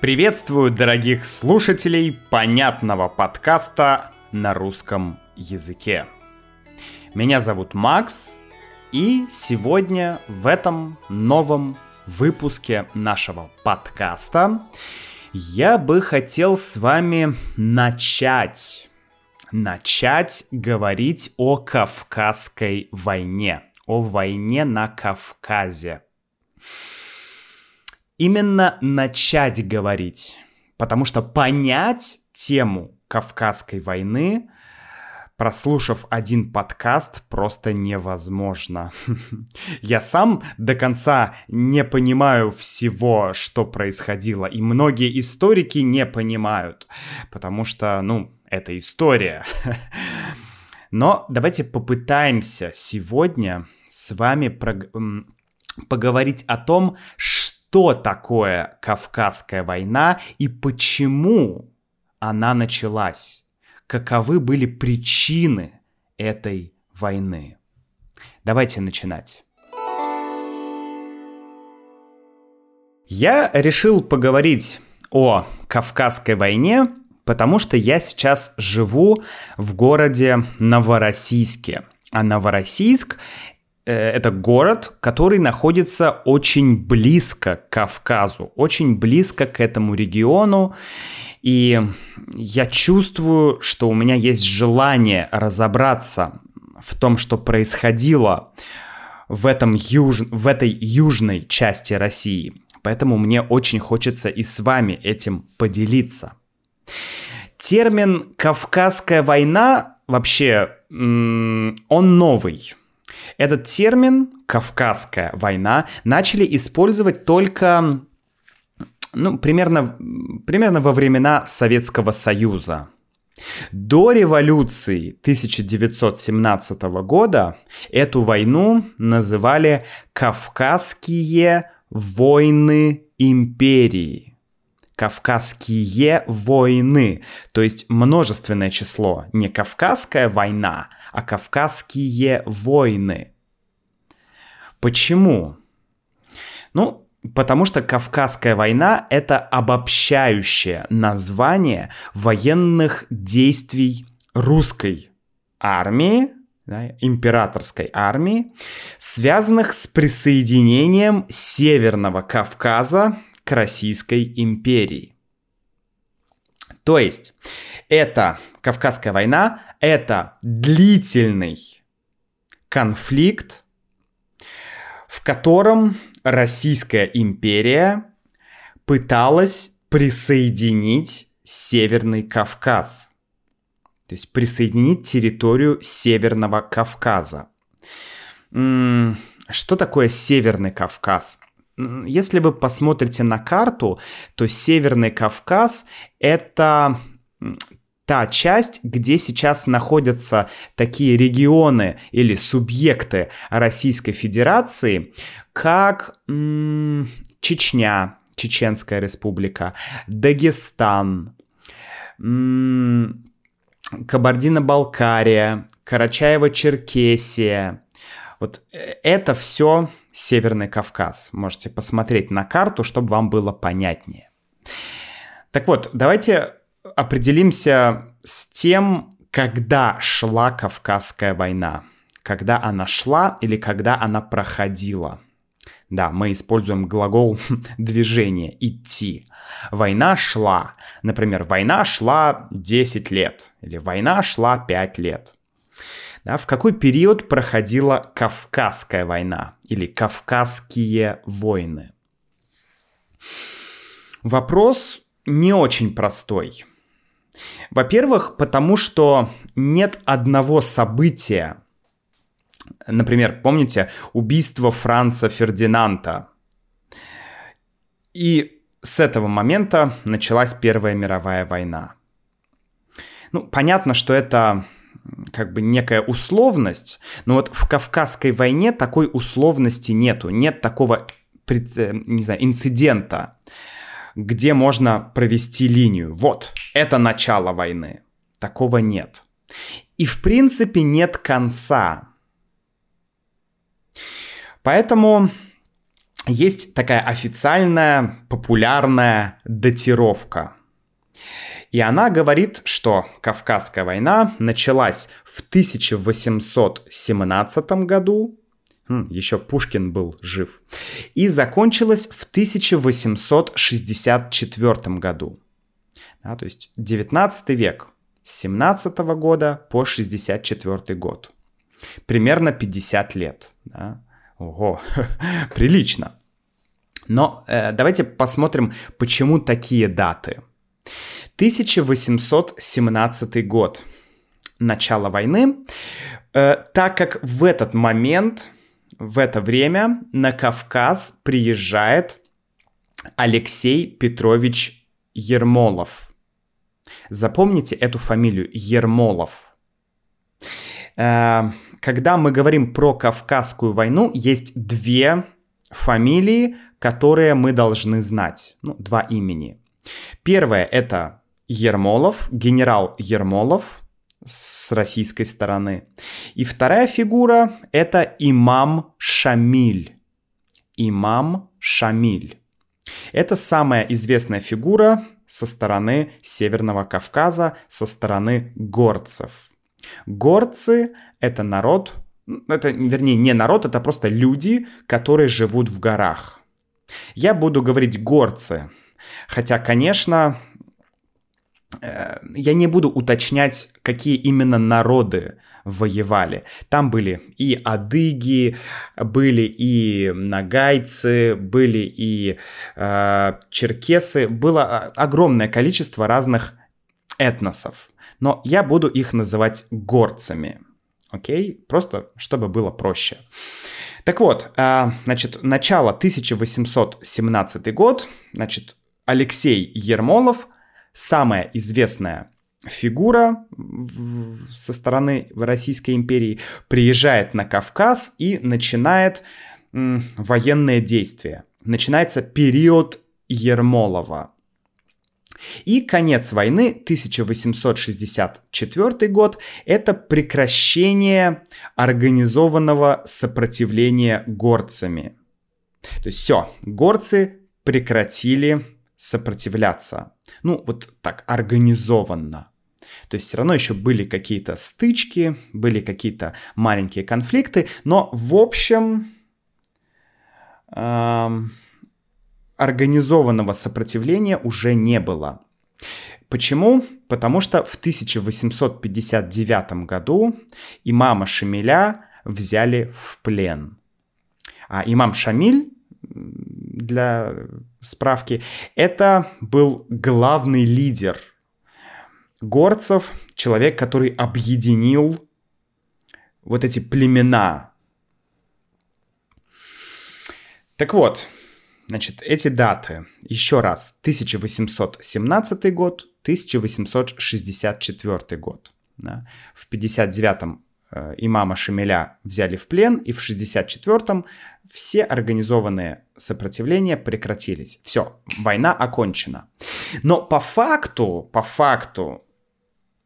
Приветствую дорогих слушателей понятного подкаста на русском языке. Меня зовут Макс, и сегодня в этом новом выпуске нашего подкаста я бы хотел с вами начать, начать говорить о Кавказской войне, о войне на Кавказе именно начать говорить. Потому что понять тему Кавказской войны, прослушав один подкаст, просто невозможно. Я сам до конца не понимаю всего, что происходило, и многие историки не понимают, потому что, ну, это история. Но давайте попытаемся сегодня с вами поговорить о том, что что такое Кавказская война и почему она началась, каковы были причины этой войны. Давайте начинать. Я решил поговорить о Кавказской войне, потому что я сейчас живу в городе Новороссийске. А Новороссийск это город, который находится очень близко к Кавказу, очень близко к этому региону. И я чувствую, что у меня есть желание разобраться в том, что происходило в, этом юж... в этой южной части России. Поэтому мне очень хочется и с вами этим поделиться. Термин «Кавказская война» вообще, он новый. Этот термин «Кавказская война» начали использовать только ну, примерно, примерно во времена Советского Союза. До революции 1917 года эту войну называли «Кавказские войны империи». Кавказские войны, то есть множественное число, не Кавказская война, а Кавказские войны. Почему? Ну, потому что Кавказская война — это обобщающее название военных действий русской армии, да, императорской армии, связанных с присоединением Северного Кавказа к Российской империи. То есть, это Кавказская война, это длительный конфликт, в котором Российская империя пыталась присоединить Северный Кавказ. То есть присоединить территорию Северного Кавказа. Что такое Северный Кавказ? Если вы посмотрите на карту, то Северный Кавказ — это та часть, где сейчас находятся такие регионы или субъекты Российской Федерации, как м- Чечня, Чеченская республика, Дагестан, м- Кабардино-Балкария, Карачаево-Черкесия. Вот э, это все Северный Кавказ. Можете посмотреть на карту, чтобы вам было понятнее. Так вот, давайте определимся с тем, когда шла Кавказская война. Когда она шла или когда она проходила. Да, мы используем глагол движение, идти. Война шла. Например, война шла 10 лет. Или война шла 5 лет. Да, в какой период проходила Кавказская война? Или Кавказские войны? Вопрос не очень простой. Во-первых, потому что нет одного события. Например, помните убийство Франца Фердинанда? И с этого момента началась Первая мировая война. Ну, понятно, что это как бы некая условность, но вот в Кавказской войне такой условности нету, нет такого, э, не знаю, инцидента, где можно провести линию. Вот, это начало войны. Такого нет. И в принципе нет конца. Поэтому есть такая официальная популярная датировка. И она говорит, что Кавказская война началась в 1817 году, хм, еще Пушкин был жив, и закончилась в 1864 году. Да, то есть 19 век, с 17 года по 64 год. Примерно 50 лет. Да? Ого, прилично. Но э, давайте посмотрим, почему такие даты. 1817 год. Начало войны. Э, так как в этот момент, в это время на Кавказ приезжает Алексей Петрович Ермолов. Запомните эту фамилию Ермолов. Э, когда мы говорим про Кавказскую войну, есть две фамилии, которые мы должны знать. Ну, два имени. Первое это Ермолов, генерал Ермолов с российской стороны. И вторая фигура это имам Шамиль. Имам Шамиль. Это самая известная фигура со стороны Северного Кавказа, со стороны горцев. Горцы — это народ, это, вернее, не народ, это просто люди, которые живут в горах. Я буду говорить горцы, хотя, конечно, я не буду уточнять, какие именно народы воевали. Там были и адыги, были и нагайцы, были и э, черкесы. Было огромное количество разных этносов. Но я буду их называть горцами. Окей? Просто чтобы было проще. Так вот, а, значит, начало 1817 год, значит, Алексей Ермолов, самая известная фигура со стороны Российской империи, приезжает на Кавказ и начинает военные действия. Начинается период Ермолова. И конец войны, 1864 год, это прекращение организованного сопротивления горцами. То есть все, горцы прекратили сопротивляться. Ну, вот так, организованно. То есть все равно еще были какие-то стычки, были какие-то маленькие конфликты, но в общем... Эм организованного сопротивления уже не было. Почему? Потому что в 1859 году имама Шамиля взяли в плен. А имам Шамиль, для справки, это был главный лидер горцев, человек, который объединил вот эти племена. Так вот, Значит, эти даты, еще раз, 1817 год, 1864 год. Да. В 59-м э, имама Шамиля взяли в плен, и в 64-м все организованные сопротивления прекратились. Все, война окончена. Но по факту, по факту,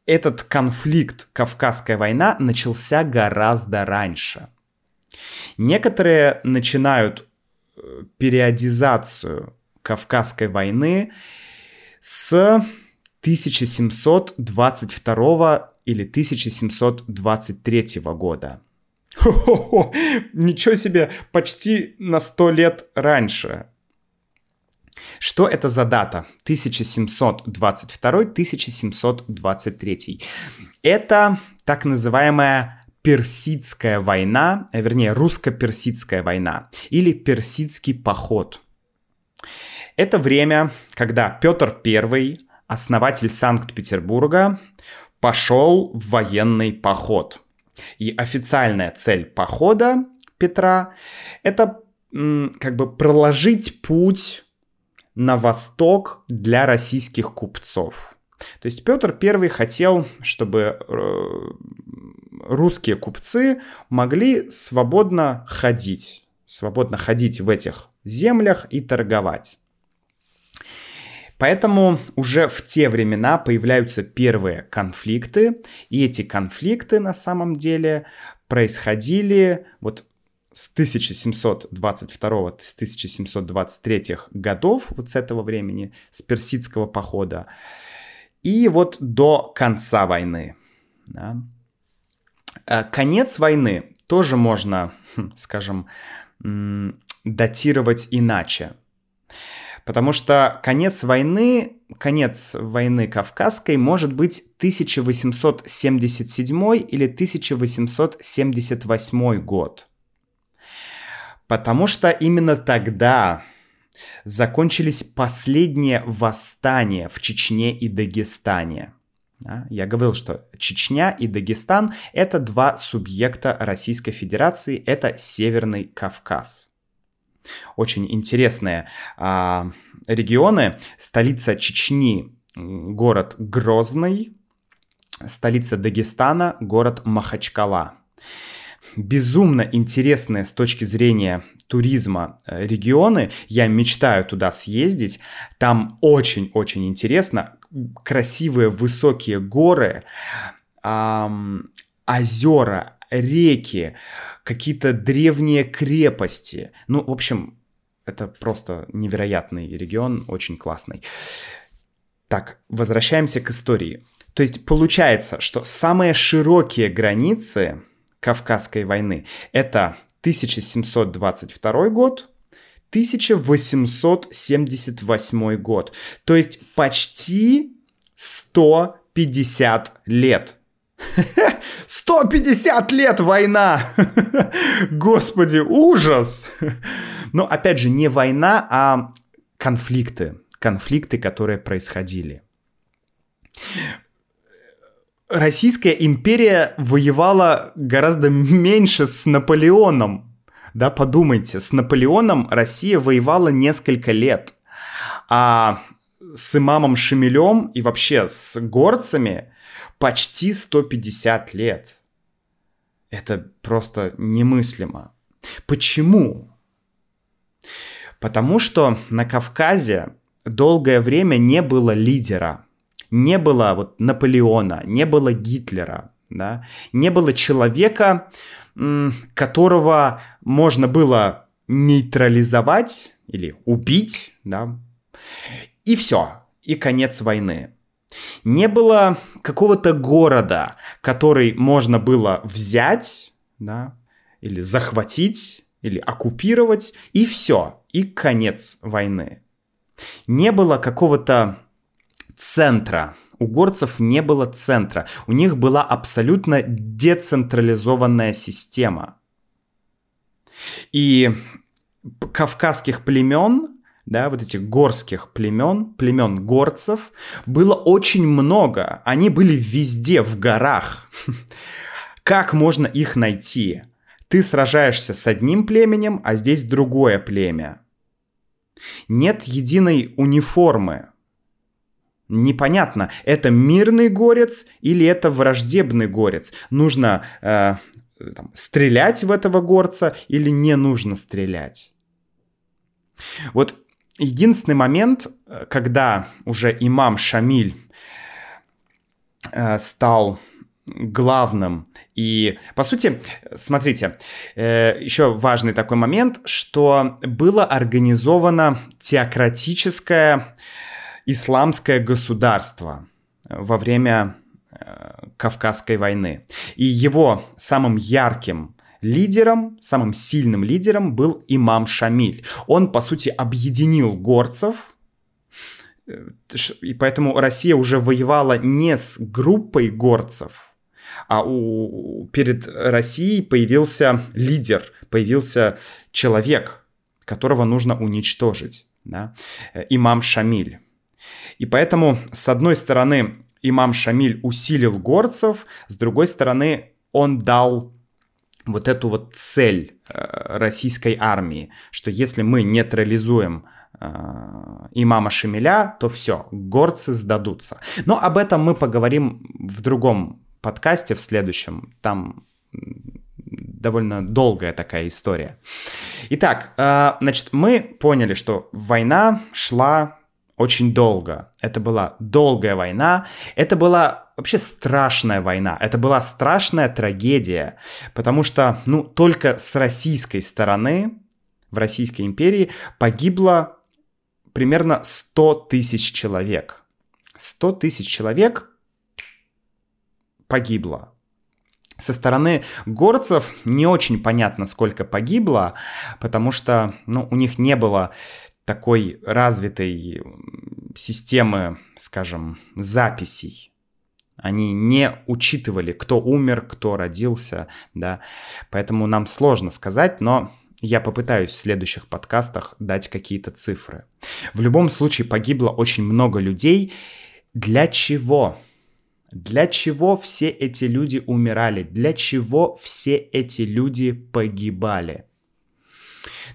этот конфликт, Кавказская война, начался гораздо раньше. Некоторые начинают периодизацию Кавказской войны с 1722 или 1723 года. Хо-хо-хо, ничего себе, почти на 100 лет раньше. Что это за дата? 1722-1723. Это так называемая Персидская война, а вернее русско-персидская война или Персидский поход. Это время, когда Петр I, основатель Санкт-Петербурга, пошел в военный поход. И официальная цель похода Петра — это как бы проложить путь на восток для российских купцов. То есть Петр I хотел, чтобы э, русские купцы могли свободно ходить, свободно ходить в этих землях и торговать. Поэтому уже в те времена появляются первые конфликты, и эти конфликты на самом деле происходили вот с 1722 с 1723 годов, вот с этого времени, с персидского похода, и вот до конца войны. Да. Э, конец войны тоже можно, хм, скажем, датировать иначе. Потому что конец войны, конец войны Кавказской может быть 1877 или 1878 год. Потому что именно тогда закончились последние восстания в Чечне и Дагестане. Да? Я говорил, что Чечня и Дагестан — это два субъекта Российской Федерации, это Северный Кавказ. Очень интересные а, регионы. Столица Чечни — город Грозный, столица Дагестана — город Махачкала безумно интересные с точки зрения туризма э, регионы. Я мечтаю туда съездить. Там очень-очень интересно. Красивые высокие горы, эм, озера, реки, какие-то древние крепости. Ну, в общем, это просто невероятный регион, очень классный. Так, возвращаемся к истории. То есть получается, что самые широкие границы Кавказской войны. Это 1722 год, 1878 год. То есть почти 150 лет. 150 лет война! Господи, ужас! Но опять же, не война, а конфликты. Конфликты, которые происходили. Российская империя воевала гораздо меньше с Наполеоном. Да, подумайте, с Наполеоном Россия воевала несколько лет. А с имамом Шамилем и вообще с горцами почти 150 лет. Это просто немыслимо. Почему? Потому что на Кавказе долгое время не было лидера – не было вот Наполеона, не было Гитлера, да, не было человека, которого можно было нейтрализовать или убить, да, и все, и конец войны. Не было какого-то города, который можно было взять, да, или захватить, или оккупировать, и все, и конец войны. Не было какого-то центра. У горцев не было центра. У них была абсолютно децентрализованная система. И кавказских племен, да, вот этих горских племен, племен горцев, было очень много. Они были везде, в горах. Как можно их найти? Ты сражаешься с одним племенем, а здесь другое племя. Нет единой униформы непонятно, это мирный горец или это враждебный горец. Нужно э, там, стрелять в этого горца или не нужно стрелять. Вот единственный момент, э, когда уже имам Шамиль э, стал главным. И, по сути, смотрите, э, еще важный такой момент, что было организовано теократическое исламское государство во время Кавказской войны. И его самым ярким лидером, самым сильным лидером был имам Шамиль. Он, по сути, объединил горцев, э, и поэтому Россия уже воевала не с группой горцев, а у, перед Россией появился лидер, появился человек, которого нужно уничтожить. Да? Э, имам Шамиль. И поэтому, с одной стороны, имам Шамиль усилил горцев, с другой стороны, он дал вот эту вот цель э, российской армии, что если мы нейтрализуем э, имама Шамиля, то все, горцы сдадутся. Но об этом мы поговорим в другом подкасте, в следующем. Там довольно долгая такая история. Итак, э, значит, мы поняли, что война шла очень долго. Это была долгая война. Это была вообще страшная война. Это была страшная трагедия. Потому что, ну, только с российской стороны, в Российской империи, погибло примерно 100 тысяч человек. 100 тысяч человек погибло. Со стороны горцев не очень понятно, сколько погибло, потому что ну, у них не было такой развитой системы, скажем, записей. Они не учитывали, кто умер, кто родился, да. Поэтому нам сложно сказать, но я попытаюсь в следующих подкастах дать какие-то цифры. В любом случае погибло очень много людей. Для чего? Для чего все эти люди умирали? Для чего все эти люди погибали?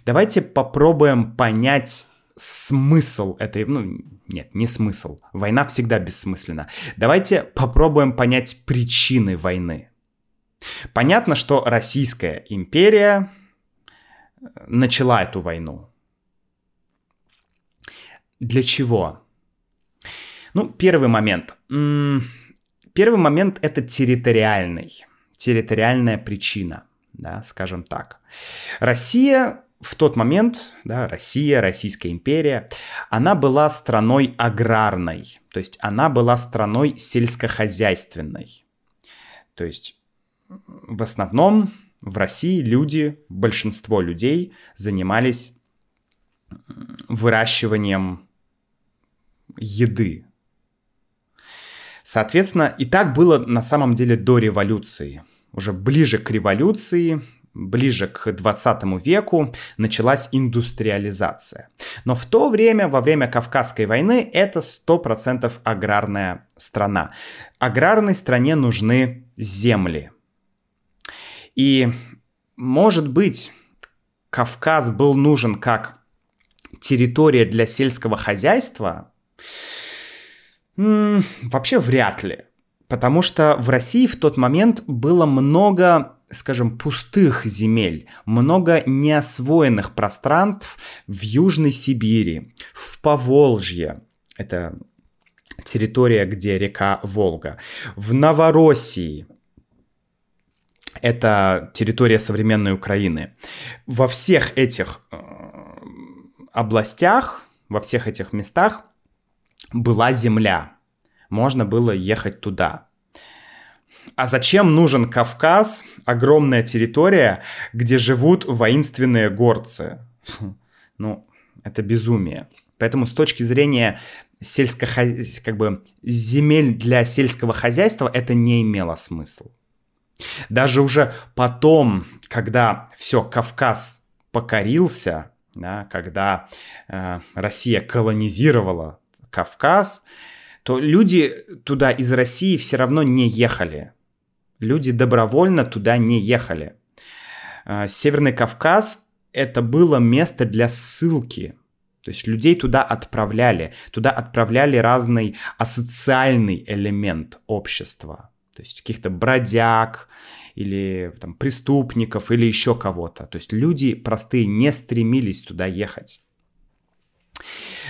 Давайте попробуем понять смысл этой... Ну, нет, не смысл. Война всегда бессмысленна. Давайте попробуем понять причины войны. Понятно, что Российская империя э, начала эту войну. Для чего? Ну, первый момент. Первый момент это территориальный. Территориальная причина, да, скажем так. Россия в тот момент, да, Россия, Российская империя, она была страной аграрной, то есть она была страной сельскохозяйственной. То есть в основном в России люди, большинство людей занимались выращиванием еды. Соответственно, и так было на самом деле до революции. Уже ближе к революции ближе к 20 веку началась индустриализация. Но в то время, во время Кавказской войны, это 100% аграрная страна. Аграрной стране нужны земли. И, может быть, Кавказ был нужен как территория для сельского хозяйства? М-м, вообще вряд ли. Потому что в России в тот момент было много скажем, пустых земель, много неосвоенных пространств в Южной Сибири, в Поволжье, это территория, где река Волга, в Новороссии, это территория современной Украины. Во всех этих э, областях, во всех этих местах была земля. Можно было ехать туда. А зачем нужен Кавказ, огромная территория, где живут воинственные горцы? Ну, это безумие. Поэтому с точки зрения сельско как бы земель для сельского хозяйства это не имело смысла. Даже уже потом, когда все, Кавказ покорился, да, когда э, Россия колонизировала Кавказ, то люди туда из России все равно не ехали. Люди добровольно туда не ехали. А, Северный Кавказ — это было место для ссылки. То есть людей туда отправляли. Туда отправляли разный асоциальный элемент общества. То есть каких-то бродяг или там, преступников или еще кого-то. То есть люди простые не стремились туда ехать.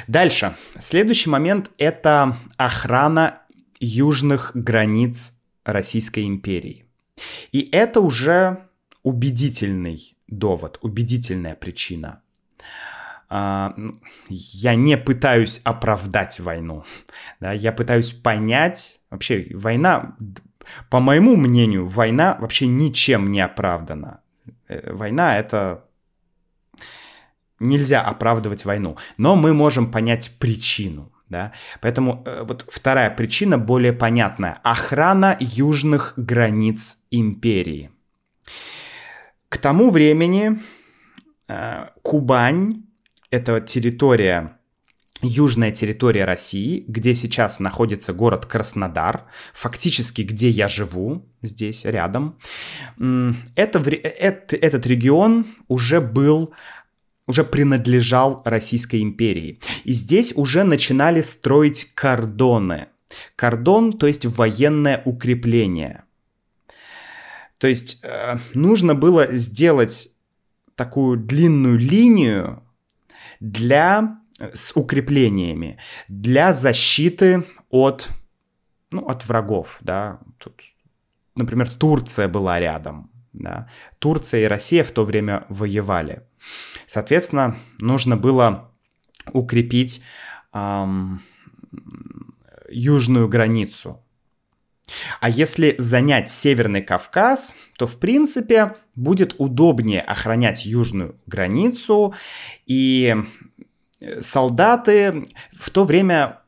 Дальше. Следующий момент — это охрана южных границ Российской империи. И это уже убедительный довод, убедительная причина. А, я не пытаюсь оправдать войну, да, я пытаюсь понять, вообще война, по моему мнению, война вообще ничем не оправдана. Э, война это нельзя оправдывать войну, но мы можем понять причину да. Поэтому э, вот вторая причина более понятная. Охрана южных границ империи. К тому времени э, Кубань — это территория, южная территория России, где сейчас находится город Краснодар, фактически где я живу, здесь рядом. Это, это, этот регион уже был уже принадлежал Российской империи. И здесь уже начинали строить кордоны. Кордон, то есть военное укрепление. То есть э, нужно было сделать такую длинную линию для с укреплениями для защиты от, ну, от врагов, да. Тут, например, Турция была рядом, да. Турция и Россия в то время воевали. Соответственно, нужно было укрепить эм, южную границу. А если занять Северный Кавказ, то, в принципе, будет удобнее охранять южную границу, и солдаты в то время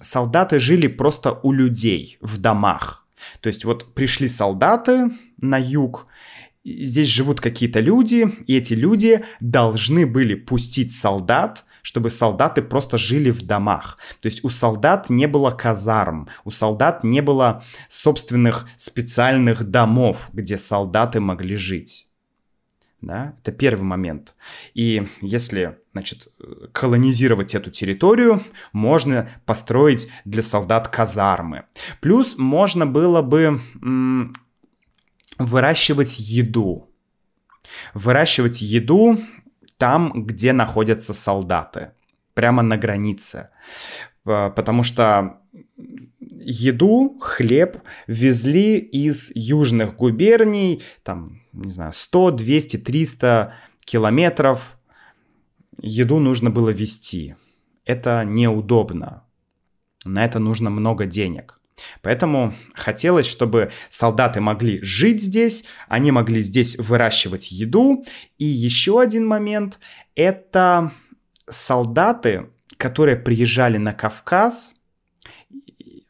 солдаты жили просто у людей в домах. То есть вот пришли солдаты на юг, здесь живут какие-то люди, и эти люди должны были пустить солдат, чтобы солдаты просто жили в домах. То есть у солдат не было казарм, у солдат не было собственных специальных домов, где солдаты могли жить. Да? Это первый момент. И если значит, колонизировать эту территорию, можно построить для солдат казармы. Плюс можно было бы выращивать еду. Выращивать еду там, где находятся солдаты. Прямо на границе. Потому что еду, хлеб везли из южных губерний, там, не знаю, 100, 200, 300 километров. Еду нужно было везти. Это неудобно. На это нужно много денег. Поэтому хотелось, чтобы солдаты могли жить здесь, они могли здесь выращивать еду. И еще один момент — это солдаты, которые приезжали на Кавказ,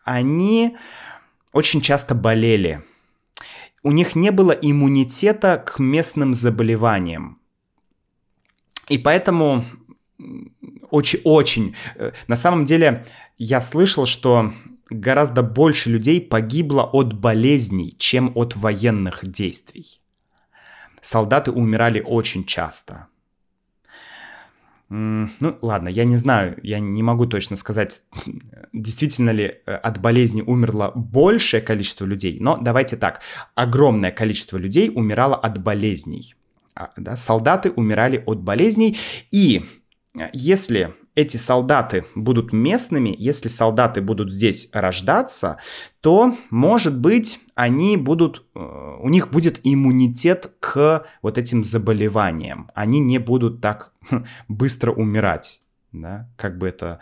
они очень часто болели. У них не было иммунитета к местным заболеваниям. И поэтому очень-очень... Э, на самом деле, я слышал, что гораздо больше людей погибло от болезней, чем от военных действий. Солдаты умирали очень часто. Ну, ладно, я не знаю, я не могу точно сказать, действительно ли э, от болезни умерло большее количество людей, но давайте так, огромное количество людей умирало от болезней. А, да, солдаты умирали от болезней, и э, если эти солдаты будут местными, если солдаты будут здесь рождаться, то, может быть, они будут, э, у них будет иммунитет к вот этим заболеваниям. Они не будут так хм, быстро умирать, да, как бы это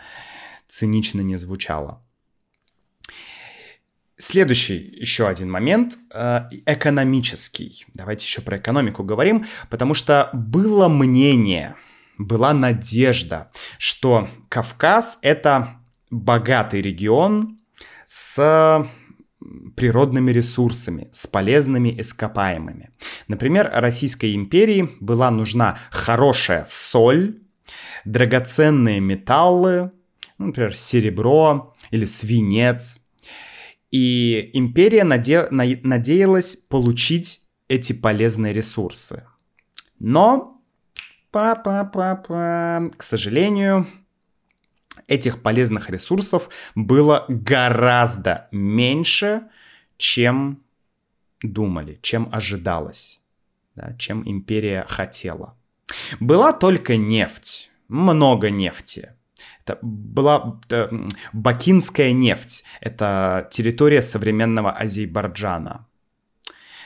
цинично не звучало. Следующий еще один момент э, экономический. Давайте еще про экономику говорим, потому что было мнение, была надежда, что Кавказ — это богатый регион с природными ресурсами, с полезными ископаемыми. Например, Российской империи была нужна хорошая соль, драгоценные металлы, ну, например, серебро или свинец. И империя наде... надеялась получить эти полезные ресурсы. Но Па-па-па-па. К сожалению, этих полезных ресурсов было гораздо меньше, чем думали, чем ожидалось, да, чем империя хотела. Была только нефть, много нефти. Это была это, Бакинская нефть. Это территория современного Азербайджана.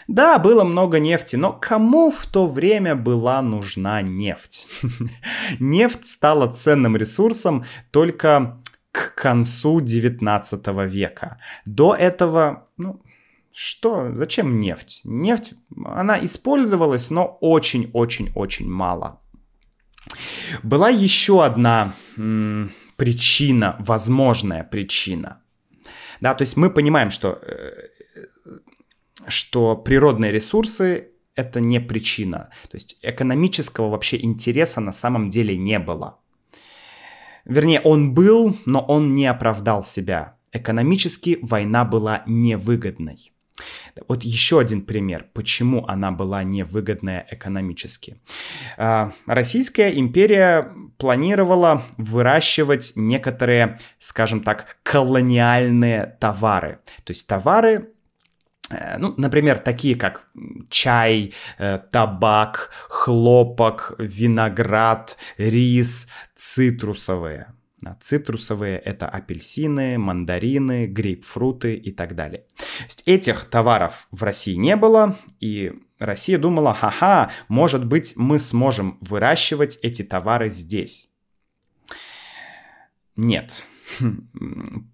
Да, было много нефти, но кому в то время была нужна нефть? Нефть стала ценным ресурсом только к концу 19 века. До этого, ну, что, зачем нефть? Нефть, она использовалась, но очень-очень-очень мало. Была еще одна м, причина, возможная причина. Да, то есть мы понимаем, что э, что природные ресурсы это не причина. То есть экономического вообще интереса на самом деле не было. Вернее, он был, но он не оправдал себя. Экономически война была невыгодной. Вот еще один пример, почему она была невыгодная экономически. А, Российская империя планировала выращивать некоторые, скажем так, колониальные товары. То есть товары, ну, например, такие как чай, э, табак, хлопок, виноград, рис, цитрусовые. Цитрусовые – это апельсины, мандарины, грейпфруты и так далее. То есть этих товаров в России не было, и Россия думала, ха-ха, может быть, мы сможем выращивать эти товары здесь. Нет.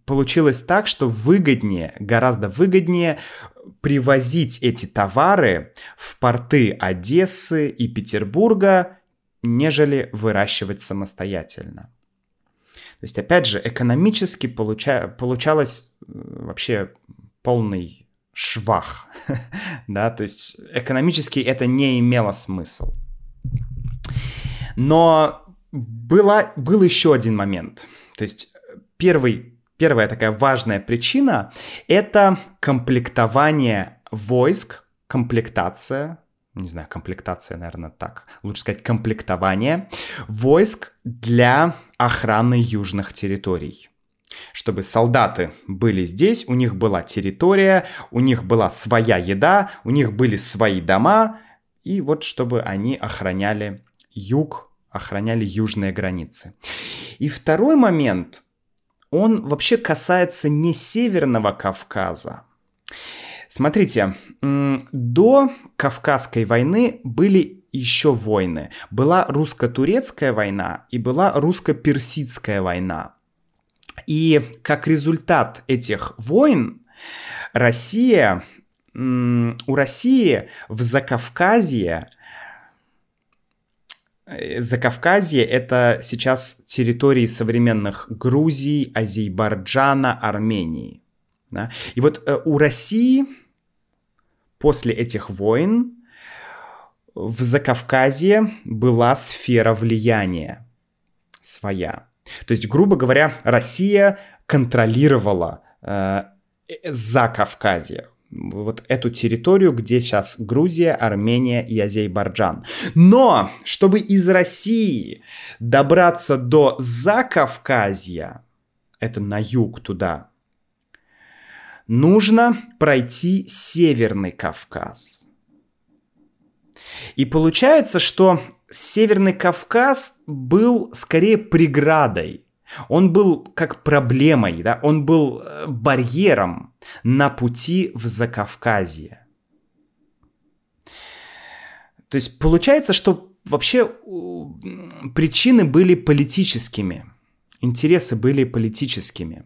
Получилось так, что выгоднее, гораздо выгоднее привозить эти товары в порты Одессы и Петербурга, нежели выращивать самостоятельно. То есть, опять же, экономически получа... получалось э, вообще полный швах. да, то есть экономически это не имело смысл. Но была, был еще один момент. То есть первый Первая такая важная причина — это комплектование войск, комплектация, не знаю, комплектация, наверное, так, лучше сказать комплектование войск для охраны южных территорий. Чтобы солдаты были здесь, у них была территория, у них была своя еда, у них были свои дома, и вот чтобы они охраняли юг, охраняли южные границы. И второй момент — он вообще касается не Северного Кавказа. Смотрите, до Кавказской войны были еще войны. Была русско-турецкая война и была русско-персидская война. И как результат этих войн Россия, у России в Закавказье Закавказье — это сейчас территории современных Грузии, Азербайджана, Армении. Да? И вот э, у России после этих войн в Закавказье была сфера влияния своя. То есть, грубо говоря, Россия контролировала э, э Закавказье вот эту территорию, где сейчас Грузия, Армения и Азербайджан. Но, чтобы из России добраться до Закавказья, это на юг туда, нужно пройти Северный Кавказ. И получается, что Северный Кавказ был скорее преградой он был как проблемой, да, он был э, барьером на пути в Закавказье. То есть получается, что вообще причины были политическими, интересы были политическими.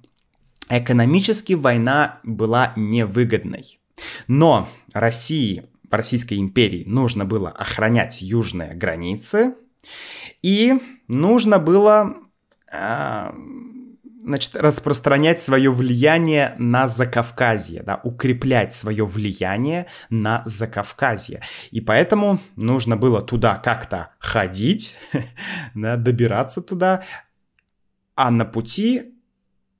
Экономически война была невыгодной. Но России, Российской империи нужно было охранять южные границы, и нужно было значит, распространять свое влияние на Закавказье, да, укреплять свое влияние на Закавказье. И поэтому нужно было туда как-то ходить, добираться туда, а на пути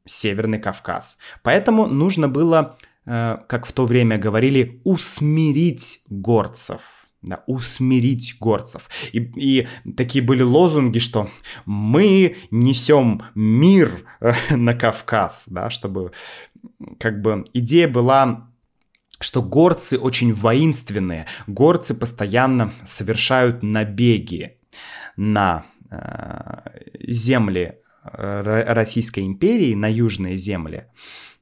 Северный Кавказ. Поэтому нужно было, э, как в то время говорили, усмирить горцев да, усмирить горцев. И, и такие были лозунги, что мы несем мир э, на Кавказ, да, чтобы как бы идея была что горцы очень воинственные, горцы постоянно совершают набеги на э, земли э, Российской империи, на южные земли.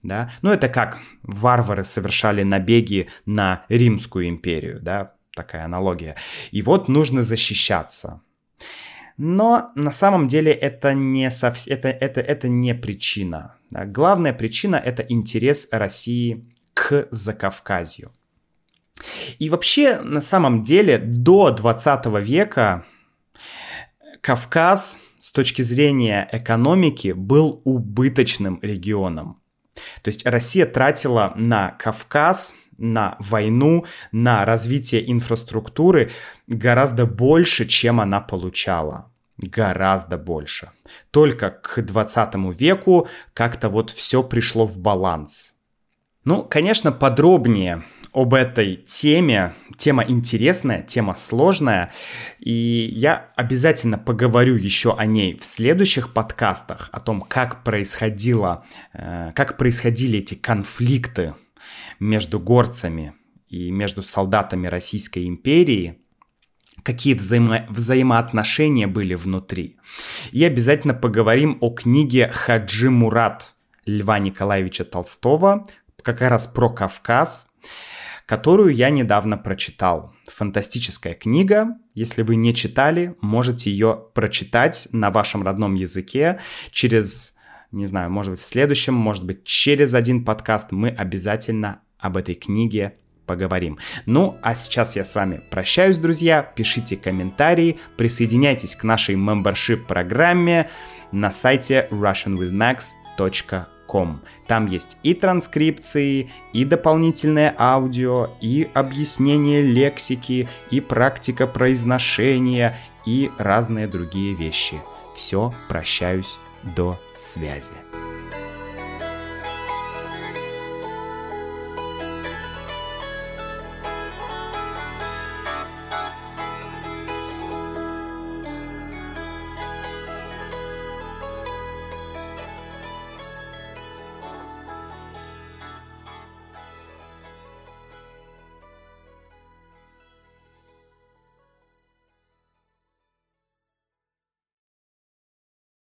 Да? Ну, это как варвары совершали набеги на Римскую империю, да, такая аналогия. И вот нужно защищаться. Но на самом деле это не, совс... это, это, это не причина. Да? Главная причина — это интерес России к Закавказью. И вообще, на самом деле, до 20 века Кавказ с точки зрения экономики был убыточным регионом. То есть Россия тратила на Кавказ на войну, на развитие инфраструктуры гораздо больше, чем она получала. Гораздо больше. Только к 20 веку как-то вот все пришло в баланс. Ну, конечно, подробнее об этой теме. Тема интересная, тема сложная, и я обязательно поговорю еще о ней в следующих подкастах, о том, как происходило, э, как происходили эти конфликты между горцами и между солдатами Российской империи, какие взаимо- взаимоотношения были внутри. И обязательно поговорим о книге Хаджи Мурат Льва Николаевича Толстого, как раз про Кавказ, которую я недавно прочитал. Фантастическая книга. Если вы не читали, можете ее прочитать на вашем родном языке через, не знаю, может быть в следующем, может быть через один подкаст. Мы обязательно об этой книге поговорим. Ну, а сейчас я с вами прощаюсь, друзья. Пишите комментарии, присоединяйтесь к нашей membership программе на сайте russianwithmax.com com. Там есть и транскрипции, и дополнительное аудио, и объяснение лексики, и практика произношения, и разные другие вещи. Все, прощаюсь, до связи.